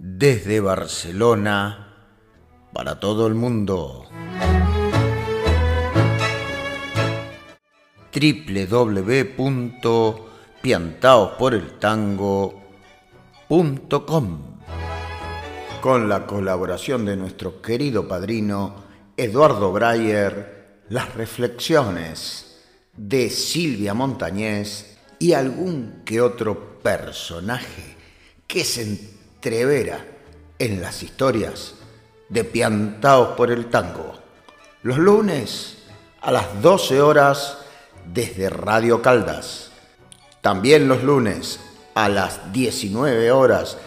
desde Barcelona para todo el mundo. www.piantaosporeltango.com Con la colaboración de nuestro querido padrino Eduardo Breyer, las reflexiones de Silvia Montañés y algún que otro personaje que se entrevera en las historias de Piantaos por el Tango. Los lunes a las 12 horas desde Radio Caldas. También los lunes a las 19 horas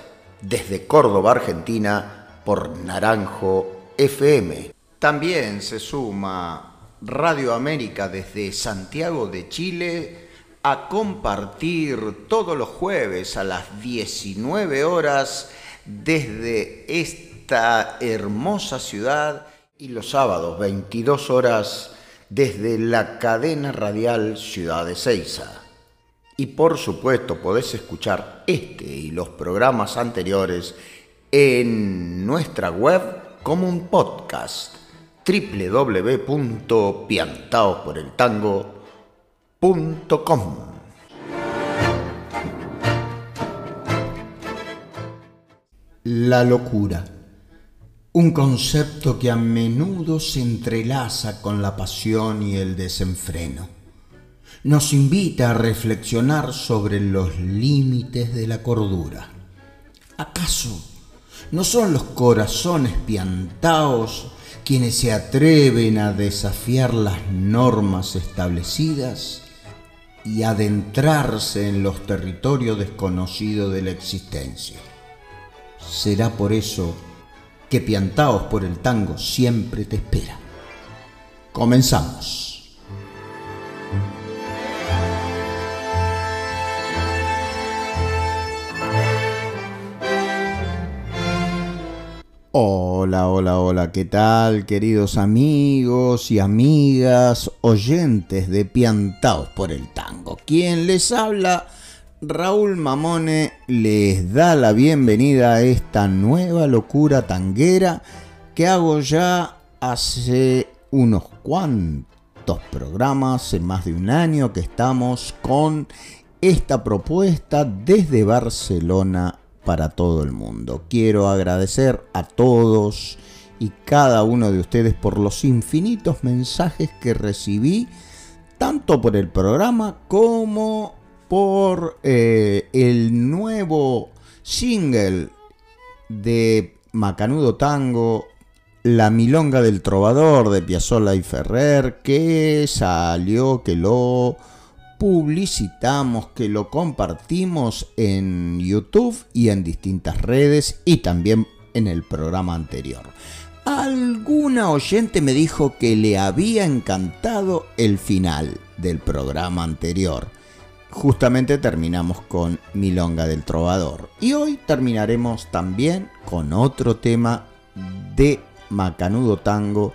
desde Córdoba, Argentina, por Naranjo FM. También se suma Radio América desde Santiago de Chile a compartir todos los jueves a las 19 horas desde esta hermosa ciudad y los sábados 22 horas desde la cadena radial Ciudad de Ceiza. Y por supuesto podés escuchar este y los programas anteriores en nuestra web como un podcast www.piantaosporeltango.com. La locura, un concepto que a menudo se entrelaza con la pasión y el desenfreno. Nos invita a reflexionar sobre los límites de la cordura. ¿Acaso no son los corazones piantaos quienes se atreven a desafiar las normas establecidas y adentrarse en los territorios desconocidos de la existencia. Será por eso que Piantaos por el Tango siempre te espera. Comenzamos. Hola, hola, hola, ¿qué tal queridos amigos y amigas oyentes de Piantaos por el Tango? Quien les habla, Raúl Mamone, les da la bienvenida a esta nueva locura tanguera que hago ya hace unos cuantos programas, en más de un año que estamos con esta propuesta desde Barcelona para todo el mundo. Quiero agradecer a todos y cada uno de ustedes por los infinitos mensajes que recibí, tanto por el programa como por eh, el nuevo single de Macanudo Tango, La Milonga del Trovador de Piazzolla y Ferrer, que salió, que lo publicitamos, que lo compartimos en YouTube y en distintas redes y también en el programa anterior. Alguna oyente me dijo que le había encantado el final del programa anterior. Justamente terminamos con Milonga del Trovador. Y hoy terminaremos también con otro tema de Macanudo Tango,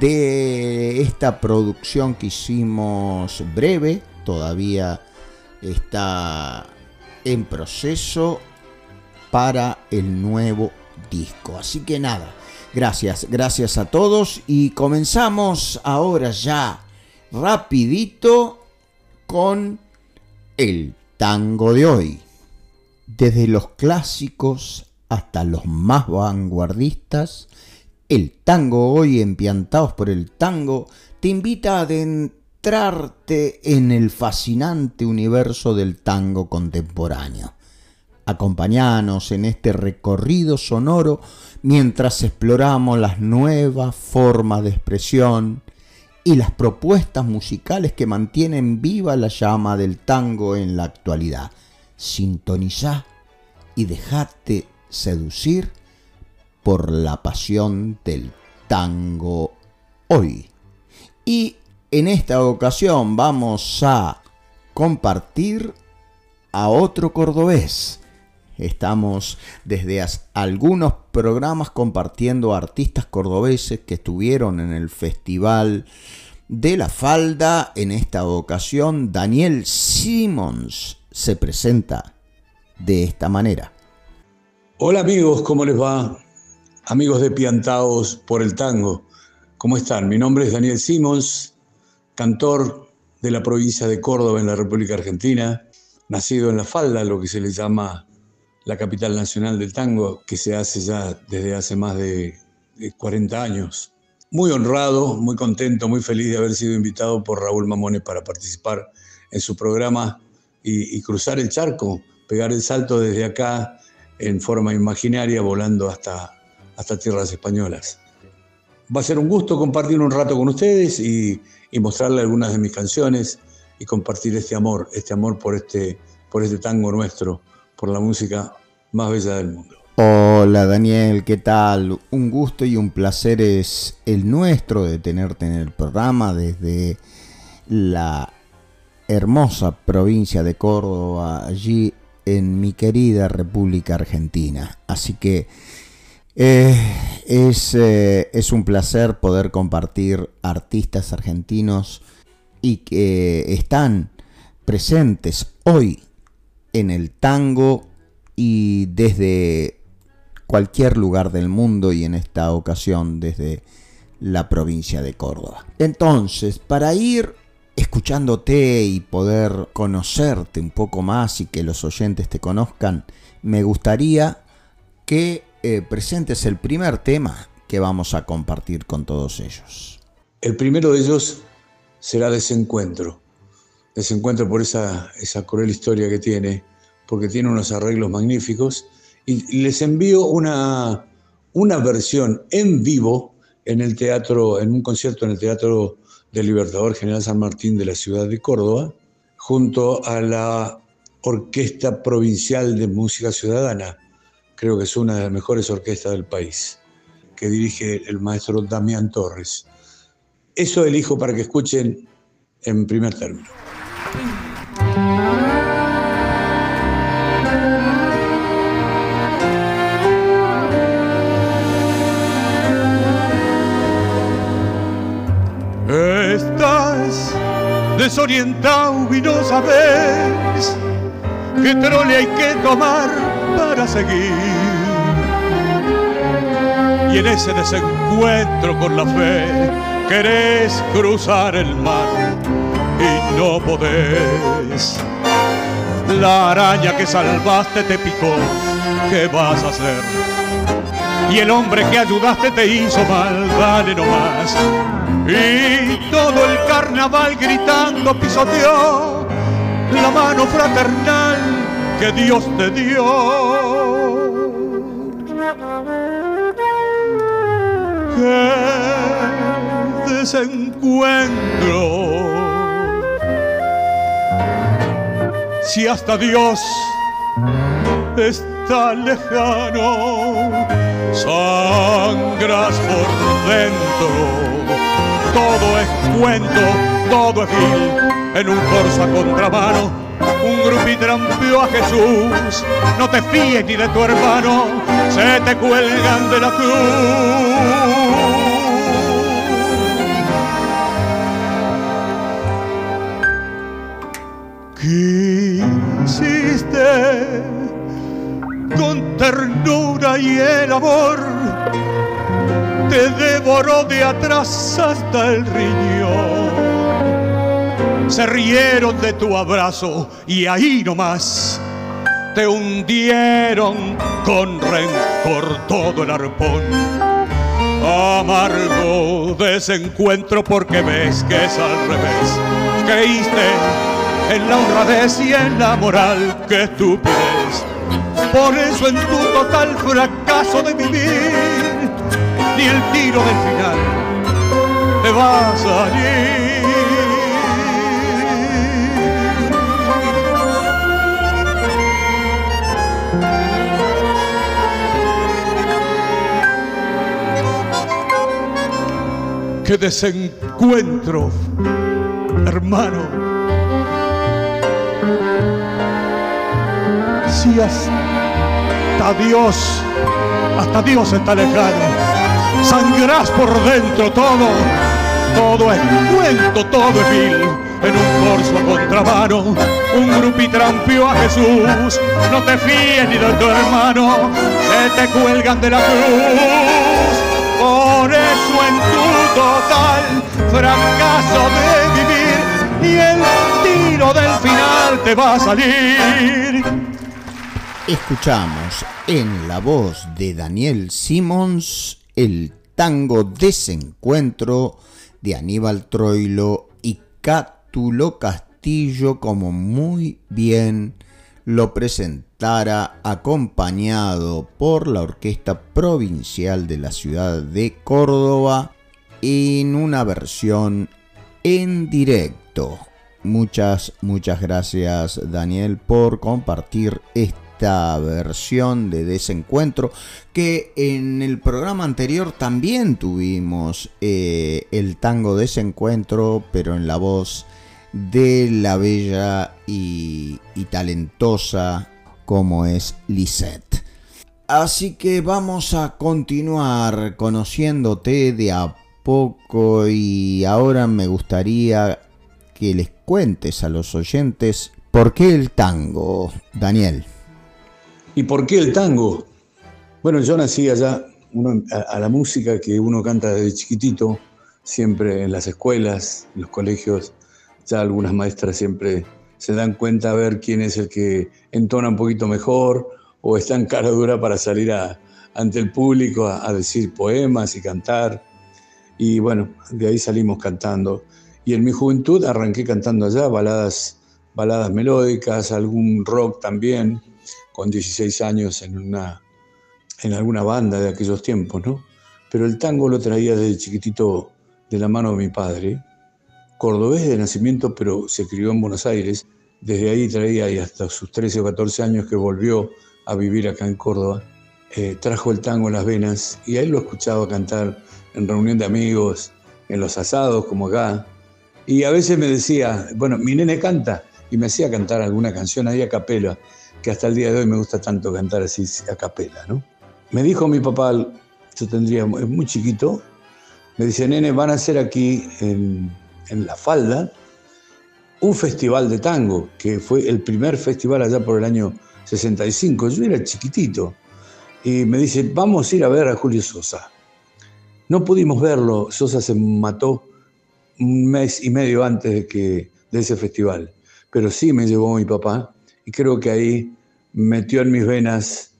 de esta producción que hicimos breve, todavía está en proceso para el nuevo disco. Así que nada, gracias, gracias a todos y comenzamos ahora ya rapidito con el tango de hoy. Desde los clásicos hasta los más vanguardistas, el tango hoy empiantados por el tango te invita a en el fascinante universo del tango contemporáneo. Acompañanos en este recorrido sonoro mientras exploramos las nuevas formas de expresión y las propuestas musicales que mantienen viva la llama del tango en la actualidad. Sintonizá y dejate seducir por la pasión del tango hoy. Y en esta ocasión vamos a compartir a otro cordobés. Estamos desde algunos programas compartiendo artistas cordobeses que estuvieron en el Festival de la Falda. En esta ocasión, Daniel Simmons se presenta de esta manera. Hola amigos, ¿cómo les va? Amigos de Piantaos por el Tango, ¿cómo están? Mi nombre es Daniel Simons, cantor de la provincia de Córdoba en la República Argentina, nacido en La Falda, lo que se le llama la capital nacional del tango, que se hace ya desde hace más de 40 años. Muy honrado, muy contento, muy feliz de haber sido invitado por Raúl Mamone para participar en su programa y, y cruzar el charco, pegar el salto desde acá en forma imaginaria, volando hasta hasta tierras españolas. Va a ser un gusto compartir un rato con ustedes y, y mostrarle algunas de mis canciones y compartir este amor, este amor por este, por este tango nuestro, por la música más bella del mundo. Hola Daniel, ¿qué tal? Un gusto y un placer es el nuestro de tenerte en el programa desde la hermosa provincia de Córdoba, allí en mi querida República Argentina. Así que es, eh, es, un placer poder compartir artistas argentinos y que están presentes hoy en el tango y desde cualquier lugar del mundo y en esta ocasión desde la provincia de Córdoba. Entonces, para ir escuchándote y poder conocerte un poco más y que los oyentes te conozcan, me gustaría que eh, presentes el primer tema que vamos a compartir con todos ellos. El primero de ellos será Desencuentro. Desencuentro por esa, esa cruel historia que tiene, porque tiene unos arreglos magníficos. Y, les envío una, una versión en vivo en el teatro, en un concierto en el Teatro del Libertador General San Martín de la ciudad de Córdoba, junto a la Orquesta Provincial de Música Ciudadana, creo que es una de las mejores orquestas del país, que dirige el maestro Damián Torres. Eso elijo para que escuchen en primer término. Estás desorientado y no sabes qué trole hay que tomar para seguir. Y en ese desencuentro con la fe querés cruzar el mar y no podés. La araña que salvaste te picó, ¿qué vas a hacer? Y el hombre que ayudaste te hizo mal, dale nomás. Y todo el carnaval gritando pisoteó la mano fraternal que Dios te dio. Qué desencuentro. Si hasta Dios está lejano, sangras por dentro. Todo es cuento, todo es vil, en un corso a contramano un grupi trampió a Jesús. No te fíes ni de tu hermano, se te cuelgan de la cruz. Quisiste con ternura y el amor te devoró de atrás hasta el riñón se rieron de tu abrazo y ahí nomás te hundieron con rencor todo el arpón. Amargo desencuentro porque ves que es al revés. Creíste en la honradez y en la moral que tú pides. Por eso en tu total fracaso de vivir, ni el tiro del final te va a salir. De desencuentro, hermano. Si hasta Dios, hasta Dios está lejano, sangrás por dentro todo, todo es cuento, todo es vil. En un corso a contramano, un grupi trampió a Jesús. No te fíes ni de tu hermano, se te cuelgan de la cruz. En tu total fracaso de vivir y el tiro del final te va a salir. Escuchamos en la voz de Daniel Simons el tango Desencuentro de Aníbal Troilo y Cátulo Castillo como muy bien lo acompañado por la Orquesta Provincial de la Ciudad de Córdoba en una versión en directo. Muchas, muchas gracias Daniel por compartir esta versión de Desencuentro que en el programa anterior también tuvimos eh, el tango Desencuentro pero en la voz de la bella y, talentosa como es Lisette. Así que vamos a continuar conociéndote de a poco y ahora me gustaría que les cuentes a los oyentes por qué el tango, Daniel. ¿Y por qué el tango? Bueno, yo nací allá a, la música que uno canta desde chiquitito, siempre en las escuelas, en los colegios, ya algunas maestras siempre se dan cuenta a ver quién es el que entona un poquito mejor o está en cara dura para salir ante el público a, decir poemas y cantar. Y bueno, de ahí salimos cantando. Y en mi juventud arranqué cantando allá baladas, baladas melódicas, algún rock también, con 16 años en, una, en alguna banda de aquellos tiempos, ¿no? Pero el tango lo traía desde chiquitito de la mano de mi padre, cordobés de nacimiento, pero se crió en Buenos Aires. Desde ahí traía, y hasta sus 13 o 14 años que volvió a vivir acá en Córdoba, eh, trajo el tango en las venas y ahí lo escuchaba cantar en reunión de amigos, en los asados como acá. Y a veces me decía, bueno, mi nene canta, y me hacía cantar alguna canción ahí a capela, que hasta el día de hoy me gusta tanto cantar así a capela, ¿no? Me dijo mi papá, yo tendría muy chiquito, me dice, nene, van a hacer aquí en La Falda, un festival de tango, que fue el primer festival allá por el año 65. Yo era chiquitito. Y me dice, vamos a ir a ver a Julio Sosa. No pudimos verlo, Sosa se mató un mes y medio antes de, que, de ese festival, pero sí me llevó mi papá y creo que ahí metió en mis venas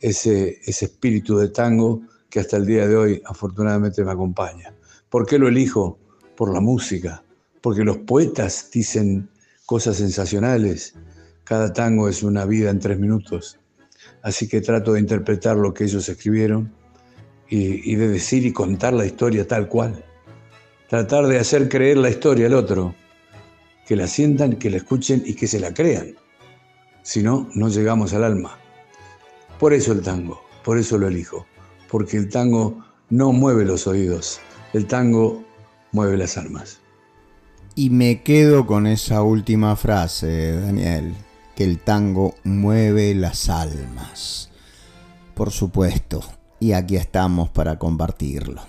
ese, ese espíritu de tango que hasta el día de hoy afortunadamente me acompaña. ¿Por qué lo elijo? por la música, porque los poetas dicen cosas sensacionales. Cada tango es una vida en tres minutos. Así que trato de interpretar lo que ellos escribieron y, de decir y contar la historia tal cual. Tratar de hacer creer la historia al otro, que la sientan, que la escuchen y que se la crean. Si no, no llegamos al alma. Por eso el tango, por eso lo elijo, porque el tango no mueve los oídos, el tango mueve las almas. Y me quedo con esa última frase, Daniel, que el tango mueve las almas. Por supuesto, y aquí estamos para compartirlo.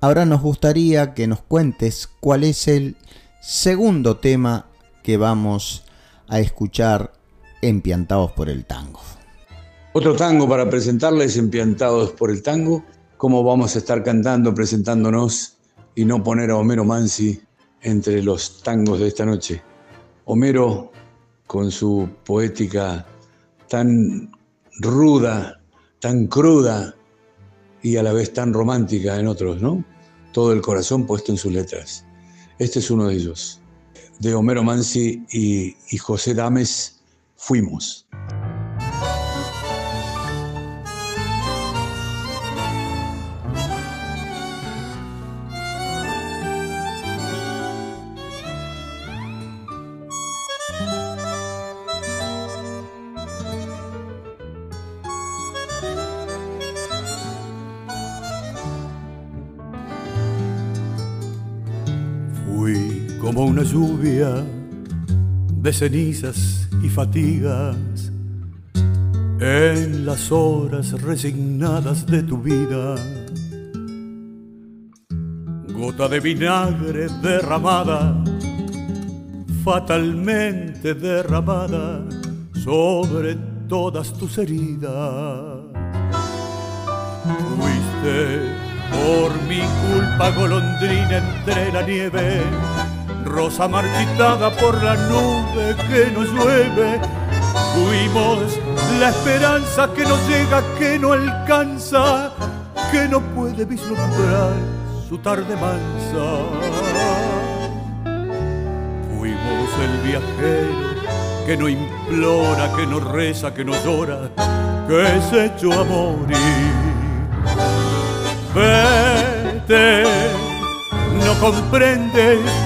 Ahora nos gustaría que nos cuentes cuál es el segundo tema que vamos a escuchar Empiantados por el Tango. Otro tango para presentarles Empiantados por el Tango, cómo vamos a estar cantando, presentándonos y no poner a Homero Mansi entre los tangos de esta noche. Homero, con su poética tan ruda, tan cruda y a la vez tan romántica en otros, ¿no? Todo el corazón puesto en sus letras. Este es uno de ellos. De Homero Mansi y, y José Dames, Fuimos. Cenizas y fatigas en las horas resignadas de tu vida. Gota de vinagre derramada, fatalmente derramada sobre todas tus heridas. Fuiste por mi culpa golondrina entre la nieve rosa marchitada por la nube que nos llueve. Fuimos la esperanza que no llega, que no alcanza, que no puede vislumbrar su tarde mansa. Fuimos el viajero que no implora, que no reza, que no llora, que se echó a morir. Vete, no comprendes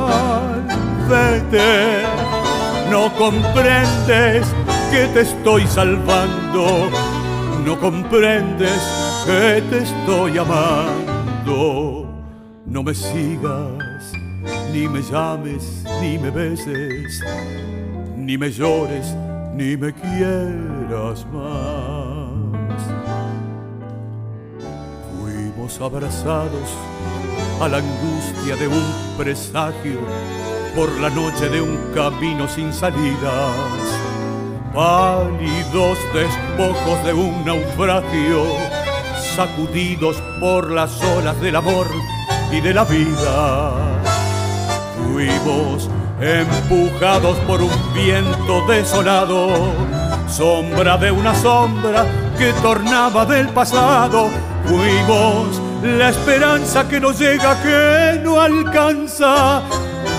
No comprendes que te estoy salvando, no comprendes que te estoy amando. No me sigas, ni me llames, ni me beses, ni me llores, ni me quieras más. Fuimos abrazados a la angustia de un presagio por la noche de un camino sin salidas, pálidos despojos de un naufragio, sacudidos por las olas del amor y de la vida. Fuimos empujados por un viento desolado, sombra de una sombra que tornaba del pasado. Fuimos la esperanza que no llega, que no alcanza,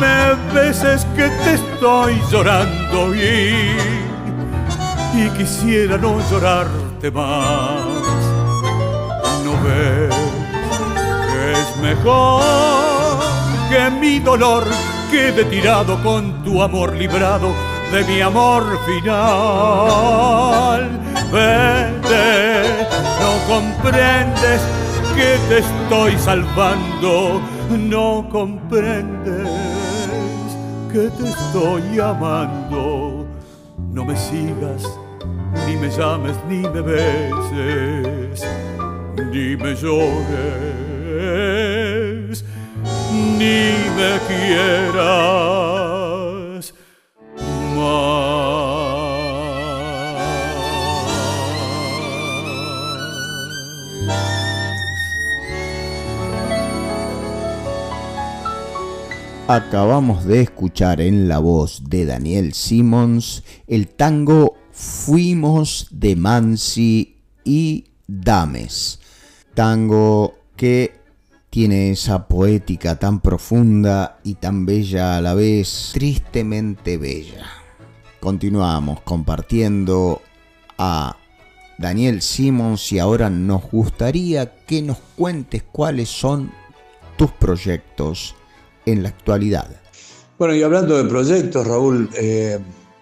me beses que te estoy llorando y, y quisiera no llorarte más. No ves que es mejor que mi dolor quede tirado con tu amor librado de mi amor final. Vete, no comprendes que te estoy salvando, no comprendes que te estoy amando. No me sigas, ni me llames, ni me beses, ni me llores, ni me quieras Acabamos de escuchar en la voz de Daniel Simmons el tango Fuimos de Mansi y Dames. Tango que tiene esa poética tan profunda y tan bella a la vez, tristemente bella. Continuamos compartiendo a Daniel Simmons y ahora nos gustaría que nos cuentes cuáles son tus proyectos en la actualidad. Bueno, y hablando de proyectos, Raúl, eh,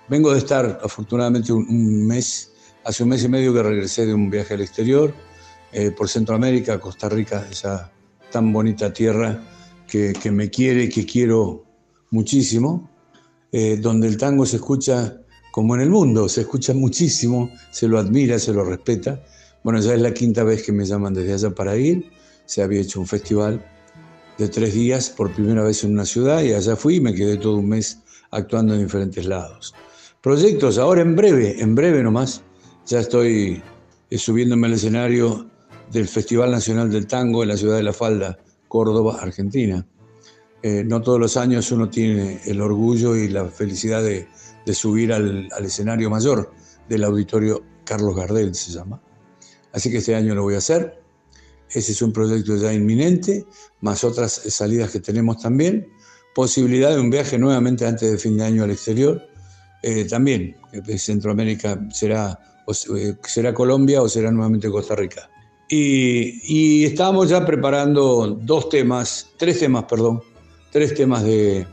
vengo de estar afortunadamente un, mes, hace un mes y medio que regresé de un viaje al exterior, eh, por Centroamérica, Costa Rica, esa tan bonita tierra que, me quiere, que quiero muchísimo, eh, donde el tango se escucha como en el mundo, se escucha muchísimo, se lo admira, se lo respeta. Bueno, ya es la quinta vez que me llaman desde allá para ir, se había hecho un festival de tres días por primera vez en una ciudad y allá fui y me quedé todo un mes actuando en diferentes lados. Proyectos, ahora en breve, en breve nomás, ya estoy eh, subiéndome al escenario del Festival Nacional del Tango en la ciudad de La Falda, Córdoba, Argentina. Eh, no todos los años uno tiene el orgullo y la felicidad de, subir al, al, escenario mayor del auditorio Carlos Gardel, se llama. Así que este año lo voy a hacer. Ese es un proyecto ya inminente, más otras salidas que tenemos también. Posibilidad de un viaje nuevamente antes de fin de año al exterior. Eh, también, eh, Centroamérica será, eh, será Colombia o será nuevamente Costa Rica. Y, y estábamos ya preparando dos temas, tres temas, perdón, tres temas de,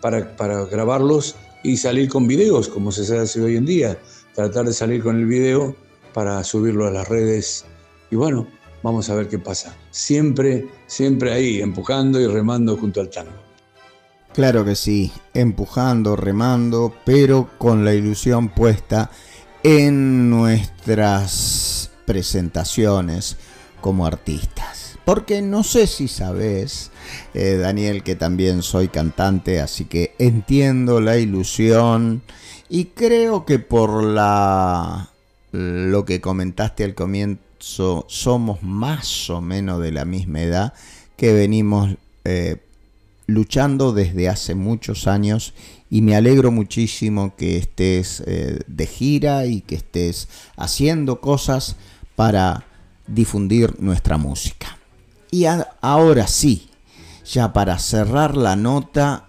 para, para grabarlos y salir con videos, como se hace hoy en día. Tratar de salir con el video para subirlo a las redes. Y bueno, Vamos a ver qué pasa. Siempre, siempre ahí, empujando y remando junto al tango. Claro que sí, empujando, remando, pero con la ilusión puesta en nuestras presentaciones como artistas. Porque no sé si sabes, eh, Daniel, que también soy cantante, así que entiendo la ilusión y creo que por la lo que comentaste al comienzo somos más o menos de la misma edad que venimos eh, luchando desde hace muchos años y me alegro muchísimo que estés eh, de gira y que estés haciendo cosas para difundir nuestra música. Y ahora sí, ya para cerrar la nota,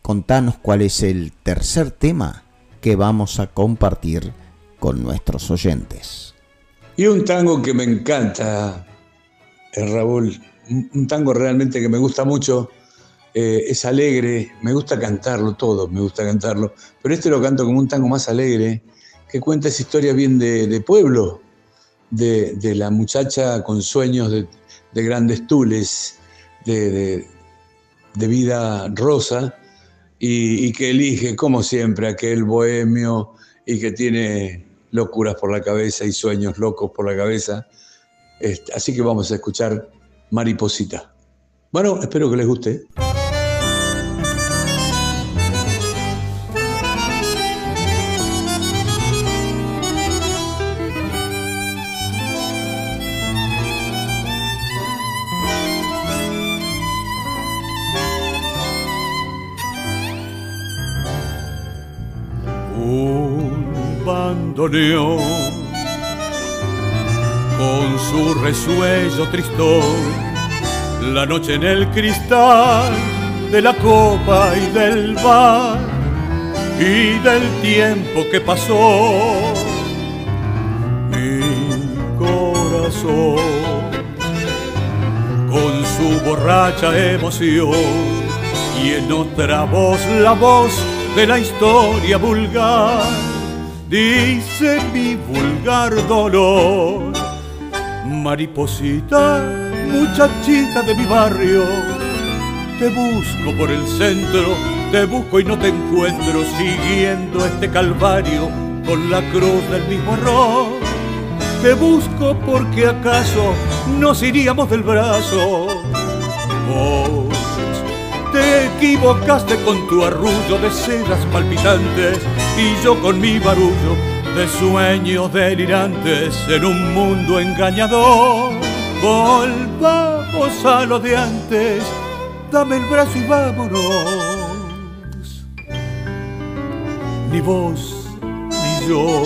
contanos cuál es el tercer tema que vamos a compartir con nuestros oyentes. Y un tango que me encanta, eh, Raúl, un tango realmente que me gusta mucho, eh, es alegre, me gusta cantarlo todo, me gusta cantarlo, pero este lo canto como un tango más alegre, que cuenta esa historia bien de, pueblo, de, la muchacha con sueños de, grandes tules, de, vida rosa, y, y que elige, como siempre, aquel bohemio y que tiene locuras por la cabeza y sueños locos por la cabeza. Este, así que vamos a escuchar Mariposita. Bueno, espero que les guste. Con su resuello tristón, la noche en el cristal de la copa y del bar y del tiempo que pasó. Mi corazón con su borracha emoción y en otra voz la voz de la historia vulgar dice mi vulgar dolor. Mariposita, muchachita de mi barrio, te busco por el centro, te busco y no te encuentro siguiendo este calvario con la cruz del mismo error. Te busco porque acaso nos iríamos del brazo. Vos te equivocaste con tu arrullo de sedas palpitantes y yo con mi barullo de sueños delirantes en un mundo engañador. Volvamos a lo de antes, dame el brazo y vámonos. Ni vos ni yo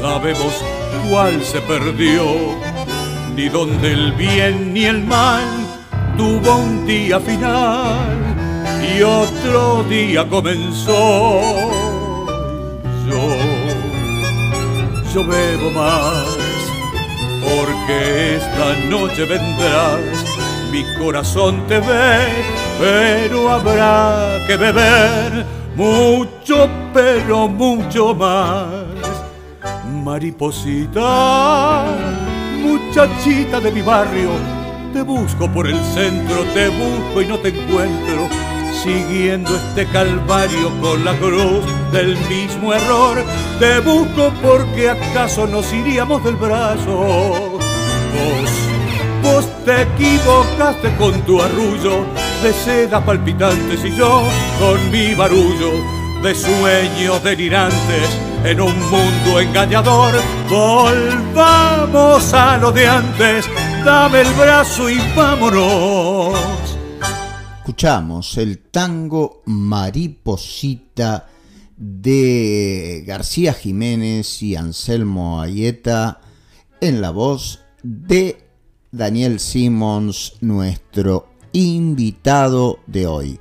sabemos cuál se perdió, ni dónde el bien ni el mal tuvo un día final y otro día comenzó. Yo, yo bebo más, porque esta noche vendrás, mi corazón te ve, pero habrá que beber mucho, pero mucho más. Mariposita, muchachita de mi barrio, te busco por el centro, te busco y no te encuentro siguiendo este calvario con la cruz del mismo error. Te busco porque acaso nos iríamos del brazo. Vos, Vos te equivocaste con tu arrullo de seda palpitantes y yo con mi barullo de sueños delirantes en un mundo engañador. Volvamos a lo de antes, dame el brazo y vámonos. Escuchamos el tango Mariposita de García Jiménez y Anselmo Ayeta en la voz de Daniel Simmons, nuestro invitado de hoy.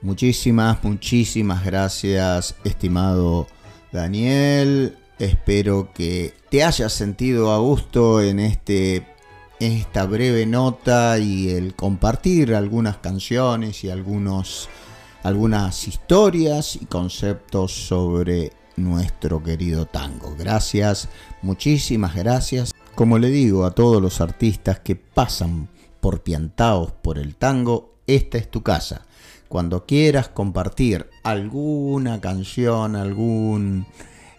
Muchísimas, muchísimas gracias, estimado Daniel. Espero que te hayas sentido a gusto en este esta breve nota y el compartir algunas canciones y algunos algunas historias y conceptos sobre nuestro querido tango. Gracias, muchísimas gracias. Como le digo a todos los artistas que pasan por piantaos por el tango, esta es tu casa. Cuando quieras compartir alguna canción, algún,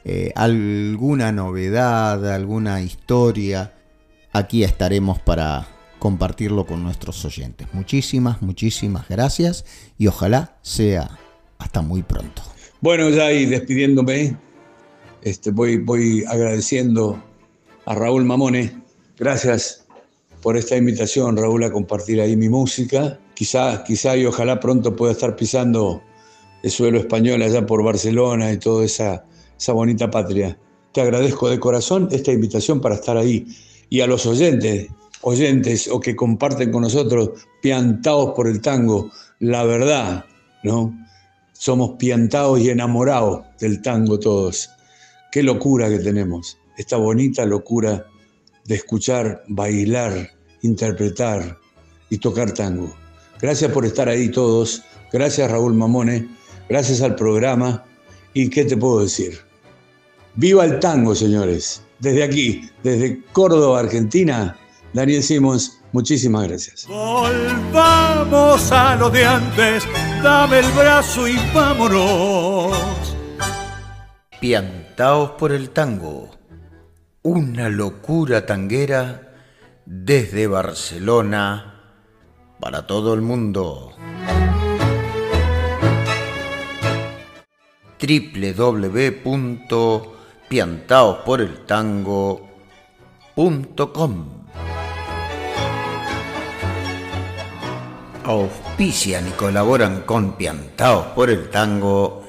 eh, alguna novedad, alguna historia, aquí estaremos para compartirlo con nuestros oyentes. Muchísimas, muchísimas gracias y ojalá sea hasta muy pronto. Bueno, ya ahí despidiéndome, este, voy, voy agradeciendo a Raúl Mamone. Gracias por esta invitación, Raúl, a compartir ahí mi música. Quizá, quizá y ojalá pronto pueda estar pisando el suelo español allá por Barcelona y toda esa, esa bonita patria. Te agradezco de corazón esta invitación para estar ahí. Y a los oyentes, oyentes o que comparten con nosotros, piantados por el tango, la verdad, ¿no? Somos piantados y enamorados del tango todos. Qué locura que tenemos, esta bonita locura de escuchar, bailar, interpretar y tocar tango. Gracias por estar ahí todos, gracias Raúl Mamone, gracias al programa y qué te puedo decir. Viva el tango, señores. Desde aquí, desde Córdoba, Argentina, Daniel Simons, muchísimas gracias. Volvamos a lo de antes, dame el brazo y vámonos. Piantaos por el tango, una locura tanguera desde Barcelona para todo el mundo. www.piantaosporeltango.com auspician y colaboran con Piantaos por Tango.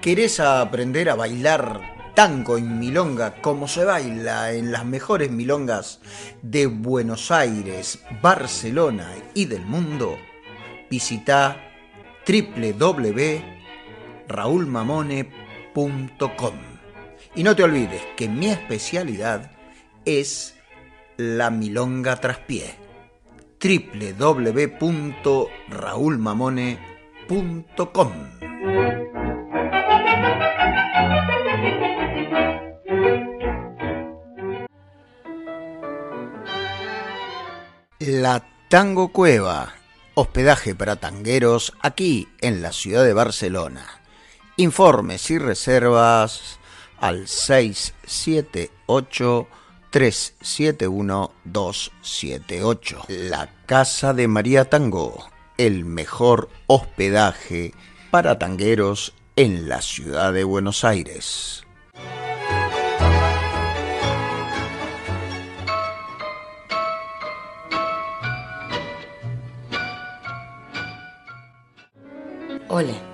¿Querés aprender a bailar tango en milonga como se baila en las mejores milongas de Buenos Aires, Barcelona y del mundo? Visita www.raulmamone.com. Y no te olvides que mi especialidad es la Milonga Traspié. www.raulmamone.com La Tango Cueva, hospedaje para tangueros aquí en la ciudad de Barcelona. Informes y reservas al 678 371-278. La Casa de María Tango, el mejor hospedaje para tangueros en la ciudad de Buenos Aires. Hola,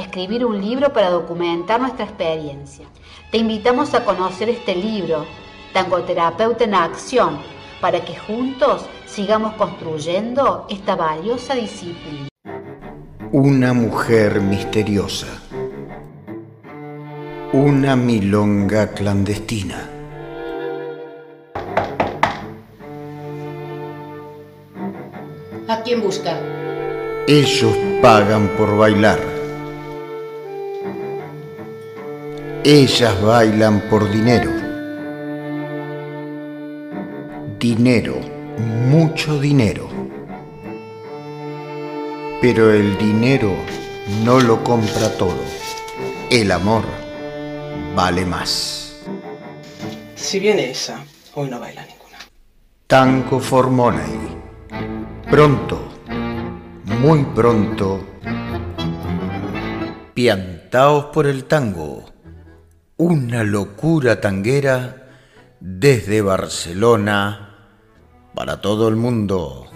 Escribir un libro para documentar nuestra experiencia. Te invitamos a conocer este libro, Tangoterapeuta en Acción, para que juntos sigamos construyendo esta valiosa disciplina. Una mujer misteriosa. Una milonga clandestina. ¿A quién busca? Ellos pagan por bailar. Ellas bailan por dinero. Dinero, mucho dinero. Pero el dinero no lo compra todo. El amor vale más. Si viene esa, hoy no baila ninguna. Tango for Money. Pronto, muy pronto, piantaos por el tango. Una locura tanguera desde Barcelona para todo el mundo.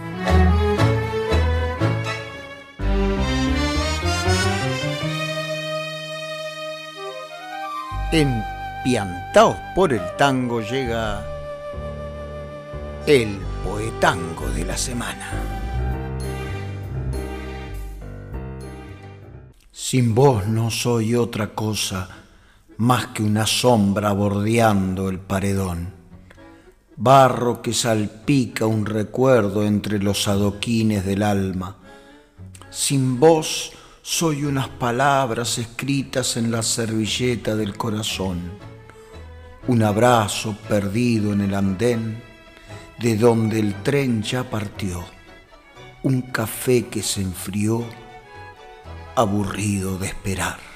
En Piantaos por el tango llega el poetango de la semana. Sin vos no soy otra cosa más que una sombra bordeando el paredón, barro que salpica un recuerdo entre los adoquines del alma. Sin vos soy unas palabras escritas en la servilleta del corazón, un abrazo perdido en el andén de donde el tren ya partió, un café que se enfrió, aburrido de esperar.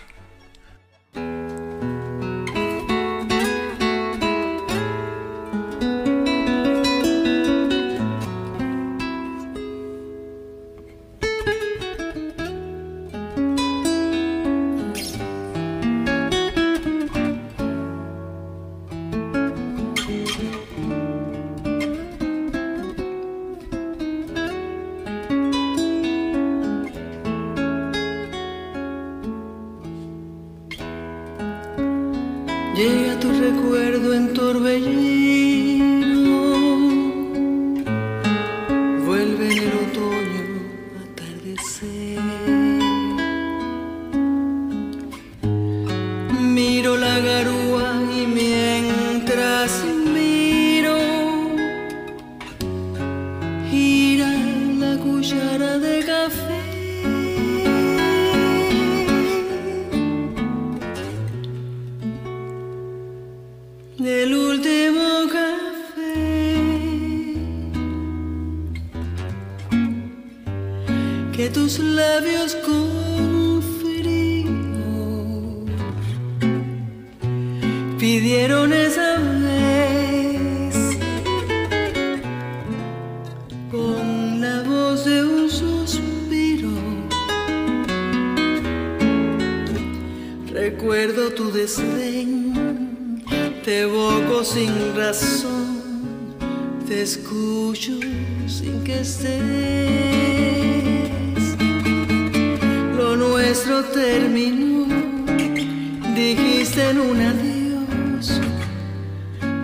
Sin que estés. Lo nuestro terminó, dijiste en un adiós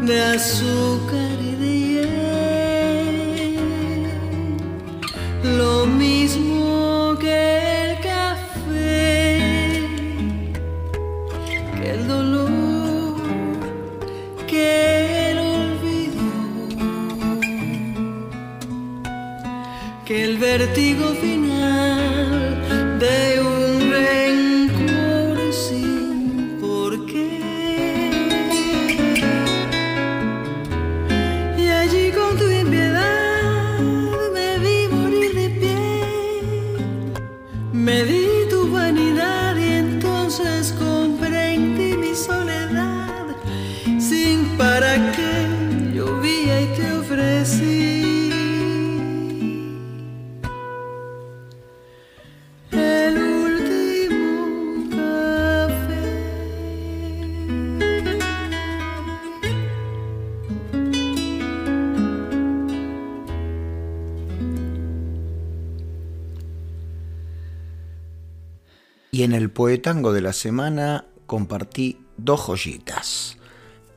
de azúcar poetango de la semana compartí dos joyitas.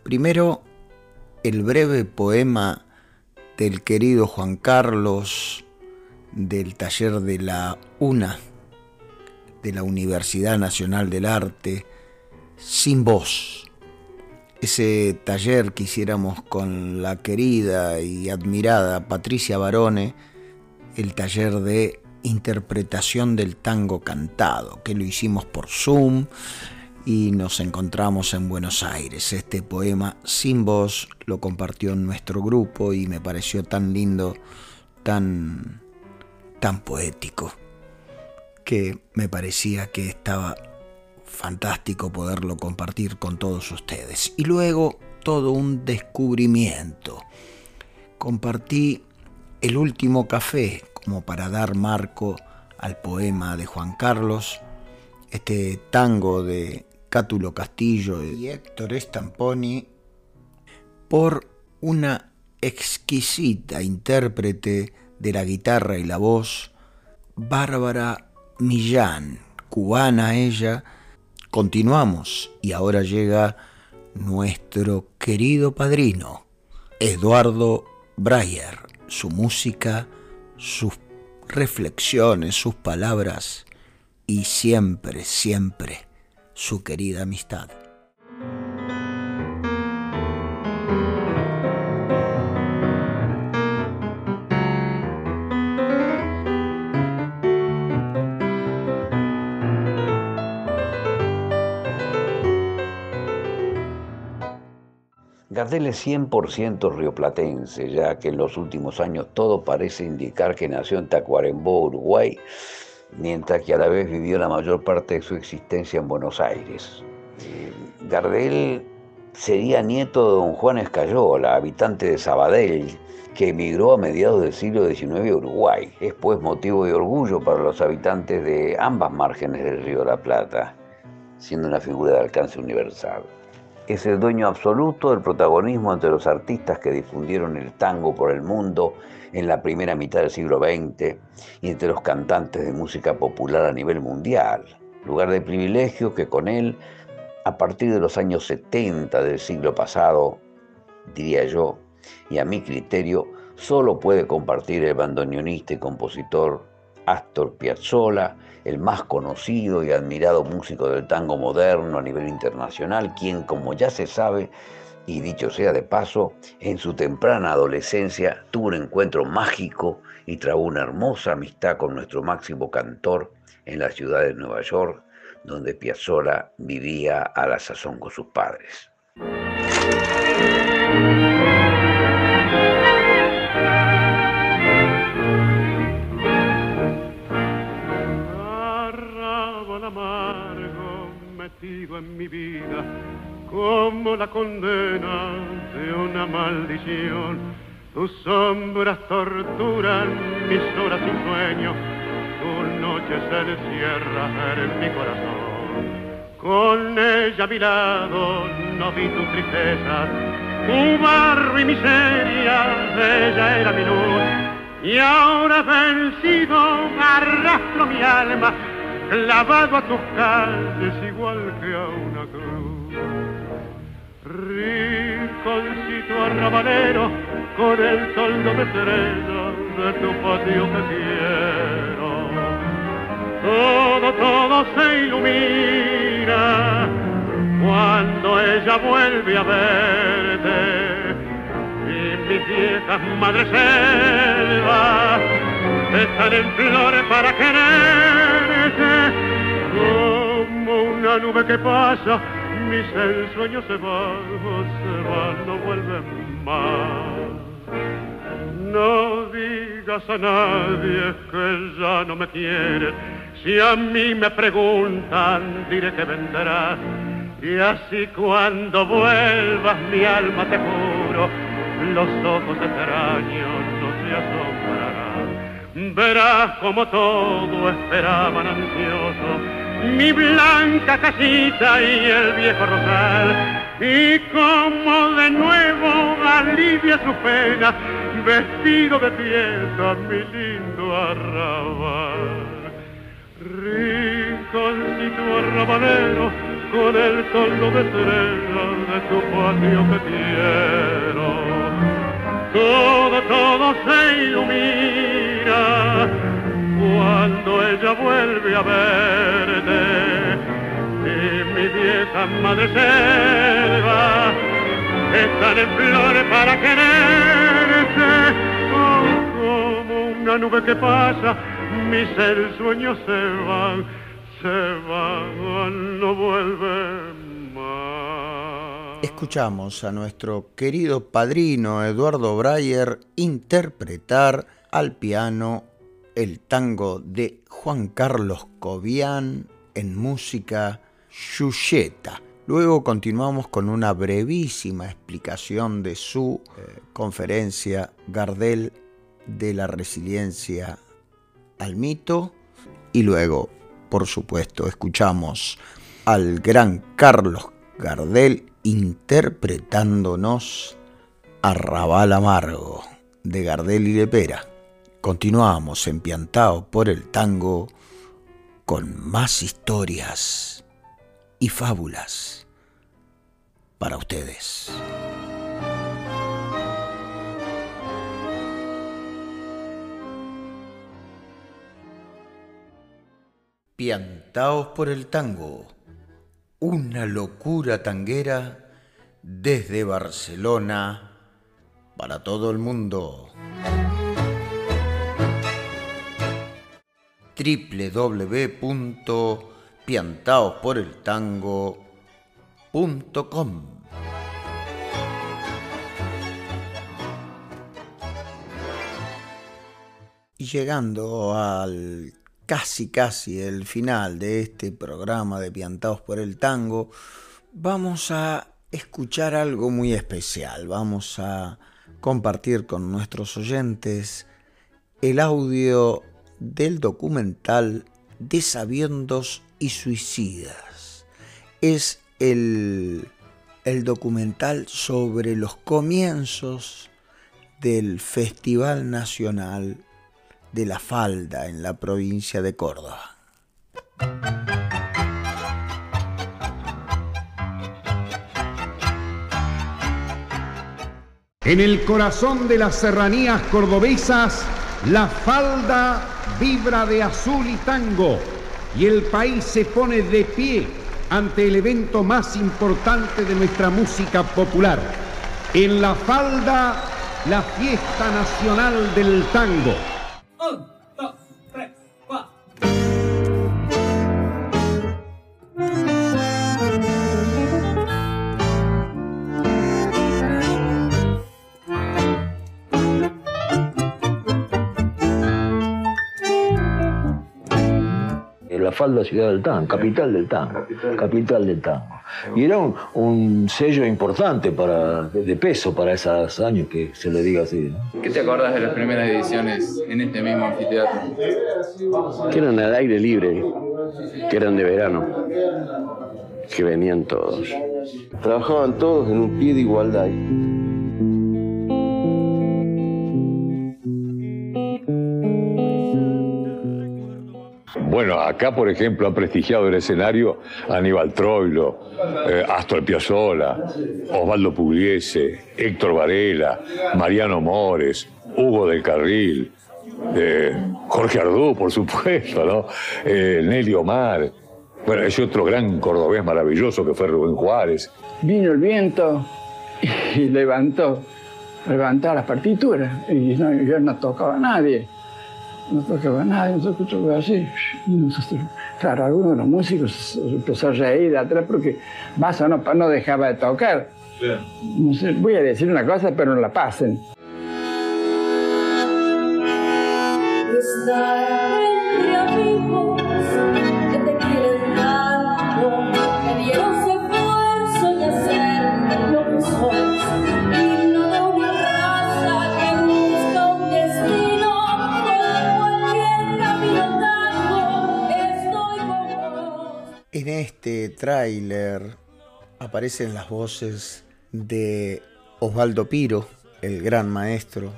Primero, el breve poema del querido Juan Carlos del taller de la UNA, de la Universidad Nacional del Arte, Sin Voz. Ese taller que hiciéramos con la querida y admirada Patricia Barone el taller de interpretación del tango cantado, que lo hicimos por Zoom y nos encontramos en Buenos Aires. Este poema sin voz lo compartió en nuestro grupo y me pareció tan lindo, tan tan poético que me parecía que estaba fantástico poderlo compartir con todos ustedes. Y luego todo un descubrimiento. Compartí el último café como para dar marco al poema de Juan Carlos, este tango de Cátulo Castillo y Héctor Stamponi, por una exquisita intérprete de la guitarra y la voz, Bárbara Millán, cubana ella. Continuamos y ahora llega nuestro querido padrino, Eduardo Breyer, su música, sus reflexiones, sus palabras y siempre, siempre su querida amistad. Gardel es 100% rioplatense, ya que en los últimos años todo parece indicar que nació en Tacuarembó, Uruguay, mientras que a la vez vivió la mayor parte de su existencia en Buenos Aires. Eh, Gardel sería nieto de don Juan Escayola, habitante de Sabadell, que emigró a mediados del siglo XIX a Uruguay. Es pues motivo de orgullo para los habitantes de ambas márgenes del río de la Plata, siendo una figura de alcance universal es el dueño absoluto del protagonismo entre los artistas que difundieron el tango por el mundo en la primera mitad del siglo XX y entre los cantantes de música popular a nivel mundial. Lugar de privilegio que con él, a partir de los años 70 del siglo pasado, diría yo, y a mi criterio, solo puede compartir el bandoneonista y compositor Astor Piazzolla, el más conocido y admirado músico del tango moderno a nivel internacional, quien, como ya se sabe, y dicho sea de paso, en su temprana adolescencia tuvo un encuentro mágico y trabó una hermosa amistad con nuestro máximo cantor en la ciudad de Nueva York, donde Piazzolla vivía a la sazón con sus padres. En mi vida como la condena de una maldición. Tus sombras torturan mis horas sin sueño, tus noches se encierran en mi corazón. Con ella a mi lado no vi tu tristeza, tu barro y miseria, ella era mi luz. Y ahora vencido arrastro mi alma clavado a tus calles igual que a una cruz. Rinconcito arrabalero con el toldo de estrellas de tu patio que quiero. Todo, todo se ilumina cuando ella vuelve a verte. Y mis viejas madres selvas están en flores para quererte. Como una nube que pasa mis ensueños se van se van no vuelven más. No digas a nadie que ya no me quieres. Si a mí me preguntan diré que vendrás. Y así cuando vuelvas mi alma te juro los ojos extraños no se asombrarán verás como todo esperaban ansioso. Mi blanca casita y el viejo rosal. Y como de nuevo alivia su pena vestido de pieza mi lindo arrabal. Rinconcito arrabalero con el toldo de estrellas de tu patio que quiero todo, todo se ilumina cuando ella vuelve a verte. Y mi vieja madre selva están en flores para quererse. Oh, como una nube que pasa, mis sueños se van, se van, no vuelven más. Escuchamos a nuestro querido padrino Eduardo Breyer interpretar al piano el tango de Juan Carlos Cobian en música Yuyeta. Luego continuamos con una brevísima explicación de su eh, conferencia Gardel de la resiliencia al mito y luego, por supuesto, escuchamos al gran Carlos Gardel interpretándonos Arrabal Amargo de Gardel y Lepera. Continuamos empiantados por el tango con más historias y fábulas para ustedes. Piantaos por el tango, una locura tanguera desde Barcelona para todo el mundo. www.piantaosporeltango.com Y llegando al casi casi el final de este programa de Piantaos por el Tango, vamos a escuchar algo muy especial. Vamos a compartir con nuestros oyentes el audio del documental Desabiendos y Suicidas. Es el, el documental sobre los comienzos del Festival Nacional de la Falda en la provincia de Córdoba. En el corazón de las serranías cordobesas, la falda vibra de azul y tango y el país se pone de pie ante el evento más importante de nuestra música popular. En la falda, la fiesta nacional del tango. La falda ciudad del tango, capital del tango, capital, del tango. Y era un, sello importante para, de peso para esos años que se le diga así. ¿Qué te acuerdas de las primeras ediciones en este mismo anfiteatro? Que eran al aire libre, que eran de verano, que venían todos. Trabajaban todos en un pie de igualdad. Bueno, acá, por ejemplo, ha prestigiado el escenario Aníbal Troilo, eh, Astor Piazzolla, Osvaldo Pugliese, Héctor Varela, Mariano Mores, Hugo del Carril, eh, Jorge Ardú, por supuesto, ¿no? Eh, Nelly Omar. Bueno, ese otro gran cordobés maravilloso que fue Rubén Juárez. Vino el viento y levantó, levantó las partituras y yo no tocaba a nadie no tocaba nada, nosotros tocaba así. nosotros, claro, algunos de los músicos empezó a reír de atrás porque Basso no, no dejaba de tocar. No sé, voy a decir una cosa, pero no la pasen. Este tráiler aparecen las voces de Osvaldo Piro, el gran maestro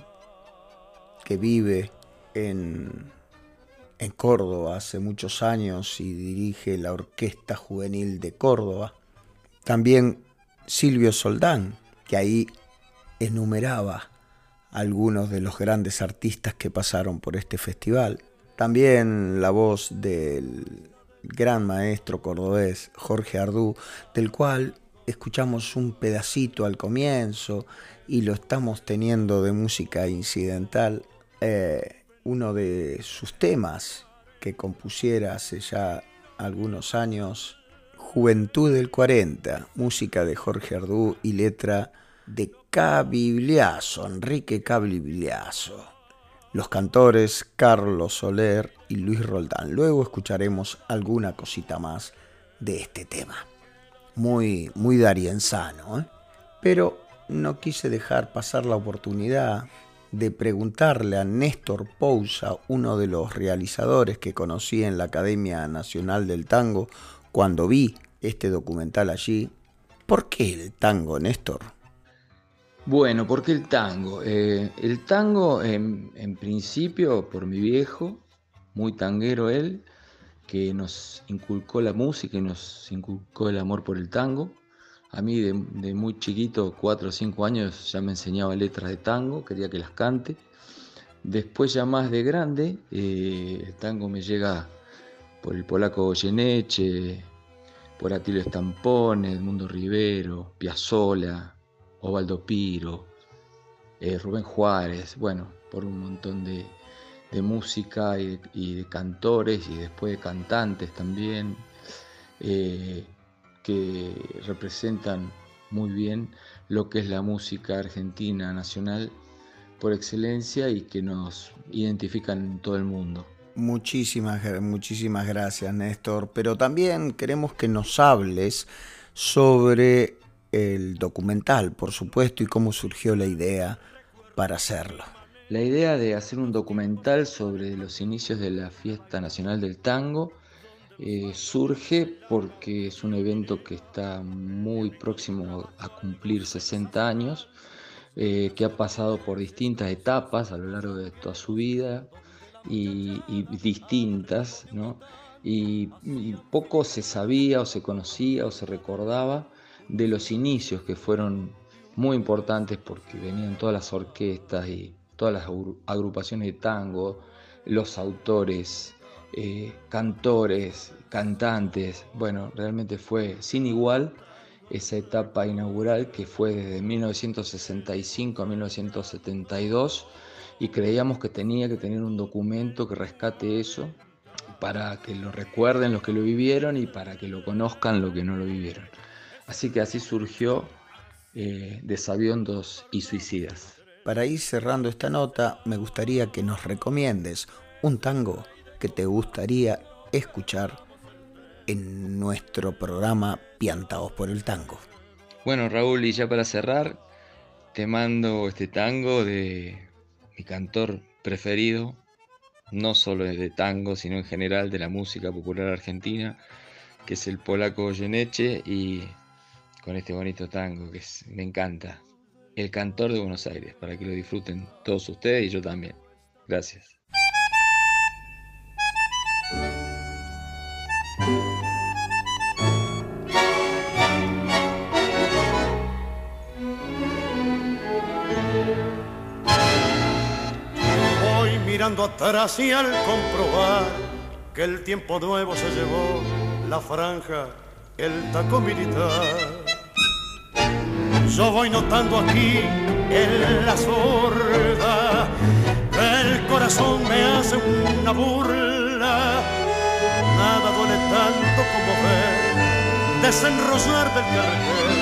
que vive en, en Córdoba hace muchos años y dirige la Orquesta Juvenil de Córdoba. También Silvio Soldán, que ahí enumeraba algunos de los grandes artistas que pasaron por este festival. También la voz del gran maestro cordobés Jorge Ardú, del cual escuchamos un pedacito al comienzo y lo estamos teniendo de música incidental, eh, uno de sus temas que compusiera hace ya algunos años, Juventud del 40, música de Jorge Ardú y letra de Cabibliazo, Enrique Cabibliazo. Los cantores Carlos Soler y Luis Roldán. Luego escucharemos alguna cosita más de este tema. Muy, muy darienzano, ¿eh? Pero no quise dejar pasar la oportunidad de preguntarle a Néstor Pousa, uno de los realizadores que conocí en la Academia Nacional del Tango, cuando vi este documental allí, ¿por qué el tango, Néstor? Bueno, ¿por qué el tango? Eh, el tango, en, principio, por mi viejo, muy tanguero él, que nos inculcó la música y nos inculcó el amor por el tango. A mí de, muy chiquito, cuatro o cinco años, ya me enseñaba letras de tango, quería que las cante. Después ya más de grande, eh, el tango me llega por el polaco Goyeneche, por Atilio Estampone, Edmundo Rivero, Piazzola, Ovaldo Piro, eh, Rubén Juárez, bueno, por un montón de, música y de, cantores y después de cantantes también. Eh, que representan muy bien lo que es la música argentina nacional por excelencia y que nos identifican en todo el mundo. Muchísimas, muchísimas gracias Néstor, pero también queremos que nos hables sobre el documental, por supuesto, y cómo surgió la idea para hacerlo. La idea de hacer un documental sobre los inicios de la Fiesta Nacional del Tango eh, surge porque es un evento que está muy próximo a cumplir 60 años, eh, que ha pasado por distintas etapas a lo largo de toda su vida y, distintas, ¿no? y, poco se sabía o se conocía o se recordaba de los inicios que fueron muy importantes porque venían todas las orquestas y todas las agrupaciones de tango, los autores, eh, cantores, cantantes. Bueno, realmente fue sin igual esa etapa inaugural que fue desde 1965 a 1972 y creíamos que tenía que tener un documento que rescate eso para que lo recuerden los que lo vivieron y para que lo conozcan los que no lo vivieron. Así que así surgió eh, Desaviondos y Suicidas. Para ir cerrando esta nota, me gustaría que nos recomiendes un tango que te gustaría escuchar en nuestro programa Piantados por el Tango. Bueno, Raúl, y ya para cerrar, te mando este tango de mi cantor preferido, no solo de tango, sino en general de la música popular argentina, que es el polaco Geneche, y con este bonito tango que me encanta, El Cantor de Buenos Aires, para que lo disfruten todos ustedes y yo también. Gracias. Voy mirando atrás y al comprobar que el tiempo nuevo se llevó la franja, el taco militar. Yo voy notando aquí en la sorda el corazón me hace una burla. Nada duele tanto como ver desenrollar del cartel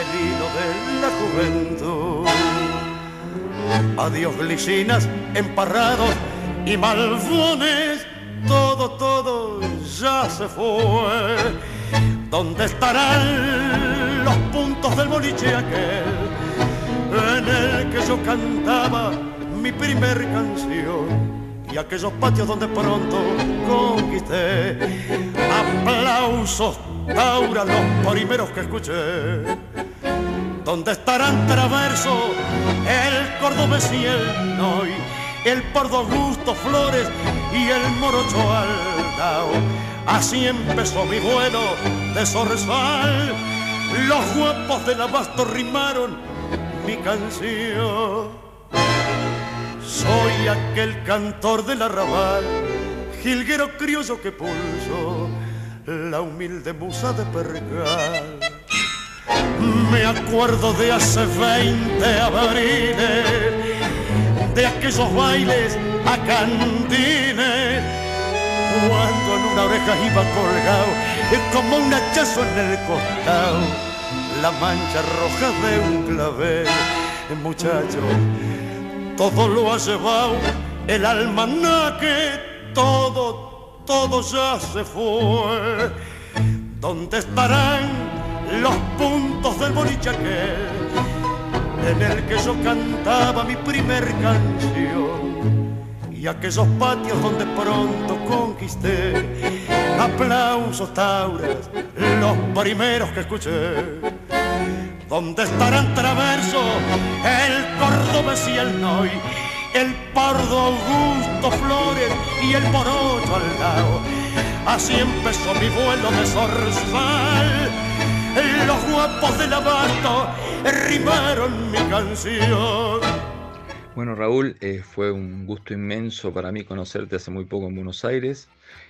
el hilo de la juventud. Adiós glicinas, emparrados y malvones, todo, todo ya se fue. ¿Dónde estarán los puntos del boliche aquel en el que yo cantaba mi primer canción y aquellos patios donde pronto conquisté aplausos, aura los primeros que escuché. ¿Dónde estarán traverso el cordobés y el noy, el pordo Augusto Flores y el morocho Aldao? Así empezó mi vuelo de zorzal, los guapos del abasto rimaron mi canción. Soy aquel cantor del arrabal, jilguero criollo que pulso la humilde musa de pergal. Me acuerdo de hace 20 abriles, de aquellos bailes a cantines, cuando en una oreja iba colgado, como un hachazo en el costado, la mancha roja de un clavel. Muchacho, todo lo ha llevado el almanaque, todo, todo ya se fue. ¿Dónde estarán los puntos del boliche en el que yo cantaba mi primer canción? Y aquellos patios donde pronto conquisté aplausos tauras, los primeros que escuché. ¿Dónde estarán traverso el cordobés y el noy? el pardo Augusto Flores y el morocho al lado. Así empezó mi vuelo de zorzal. Los guapos del abasto rimaron mi canción. Bueno, Raúl, eh, fue un gusto inmenso para mí conocerte hace muy poco en Buenos Aires,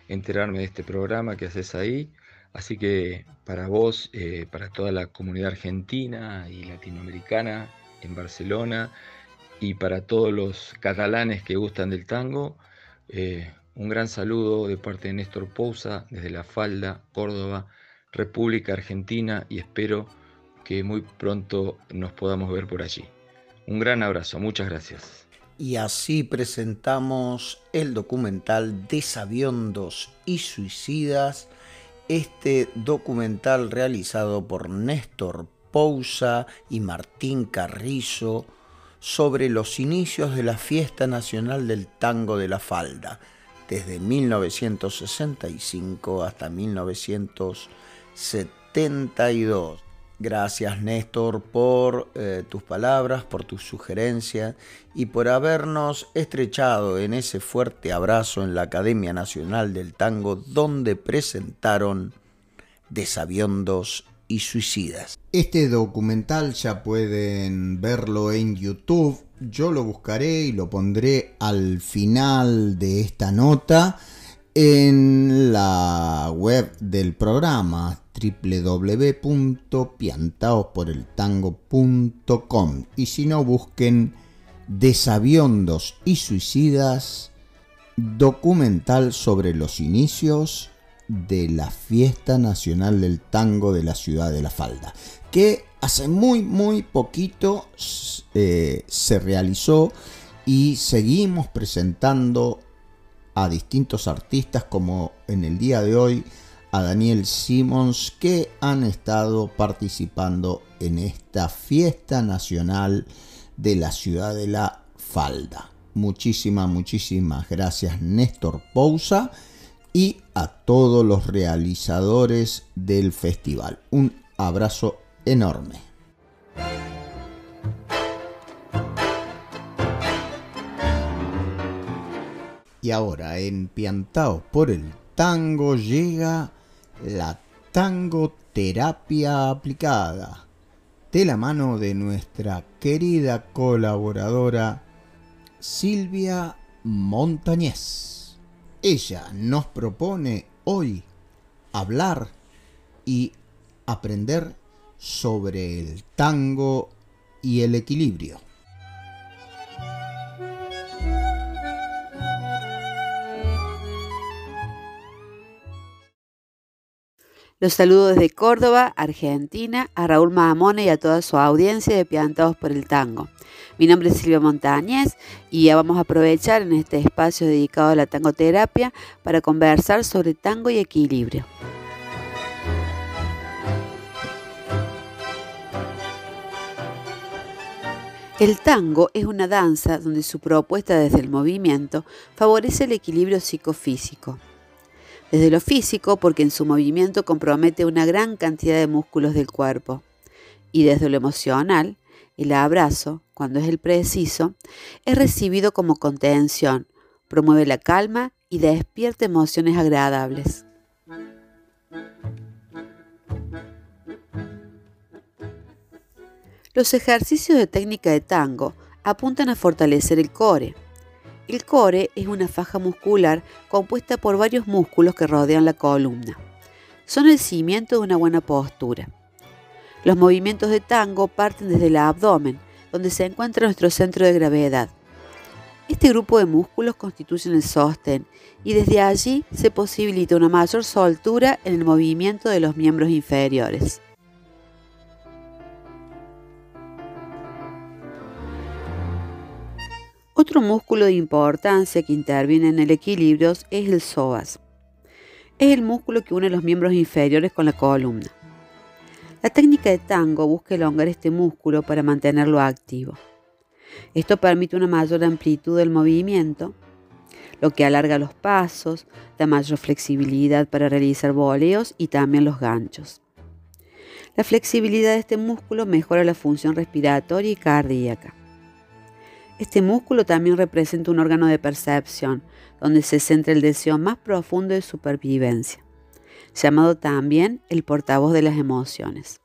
enterarme de este programa que haces ahí. Así que para vos, eh, para toda la comunidad argentina y latinoamericana en Barcelona, y para todos los catalanes que gustan del tango, eh, un gran saludo de parte de Néstor Pousa desde La Falda, Córdoba, República Argentina y espero que muy pronto nos podamos ver por allí. Un gran abrazo, muchas gracias. Y así presentamos el documental Desaviondos y Suicidas, este documental realizado por Néstor Pousa y Martín Carrizo, sobre los inicios de la Fiesta Nacional del Tango de la Falda, desde 1965 hasta 1972. Gracias Néstor por eh, tus palabras, por tus sugerencias y por habernos estrechado en ese fuerte abrazo en la Academia Nacional del Tango donde presentaron Desaviondos y suicidas. Este documental ya pueden verlo en YouTube. Yo lo buscaré y lo pondré al final de esta nota en la web del programa www.piantaosporeltango.com y si no busquen Desaviondos y Suicidas documental sobre los inicios de la Fiesta Nacional del Tango de la Ciudad de la Falda, que hace muy, muy poquito eh, se realizó y seguimos presentando a distintos artistas como en el día de hoy a Daniel Simons que han estado participando en esta fiesta nacional de la ciudad de la Falda. Muchísimas, muchísimas gracias Néstor Pousa y a todos los realizadores del festival. Un abrazo enorme. Y ahora en por el tango llega la tangoterapia aplicada de la mano de nuestra querida colaboradora Silvia Montañez. Ella nos propone hoy hablar y aprender sobre el tango y el equilibrio. Los saludo desde Córdoba, Argentina, a Raúl Mahamone y a toda su audiencia de Piantados por el Tango. Mi nombre es Silvia Montañez y ya vamos a aprovechar en este espacio dedicado a la tangoterapia para conversar sobre tango y equilibrio. El tango es una danza donde su propuesta desde el movimiento favorece el equilibrio psicofísico. Desde lo físico, porque en su movimiento compromete una gran cantidad de músculos del cuerpo. Y desde lo emocional, el abrazo, cuando es el preciso, es recibido como contención, promueve la calma y despierta emociones agradables. Los ejercicios de técnica de tango apuntan a fortalecer el core, el core es una faja muscular compuesta por varios músculos que rodean la columna. Son el cimiento de una buena postura. Los movimientos de tango parten desde el abdomen, donde se encuentra nuestro centro de gravedad. Este grupo de músculos constituyen el sostén y desde allí se posibilita una mayor soltura en el movimiento de los miembros inferiores. Otro músculo de importancia que interviene en el equilibrio es el psoas. Es el músculo que une los miembros inferiores con la columna. La técnica de tango busca elongar este músculo para mantenerlo activo. Esto permite una mayor amplitud del movimiento, lo que alarga los pasos, da mayor flexibilidad para realizar boleos y también los ganchos. La flexibilidad de este músculo mejora la función respiratoria y cardíaca. Este músculo también representa un órgano de percepción, donde se centra el deseo más profundo de supervivencia, llamado también el portavoz de las emociones.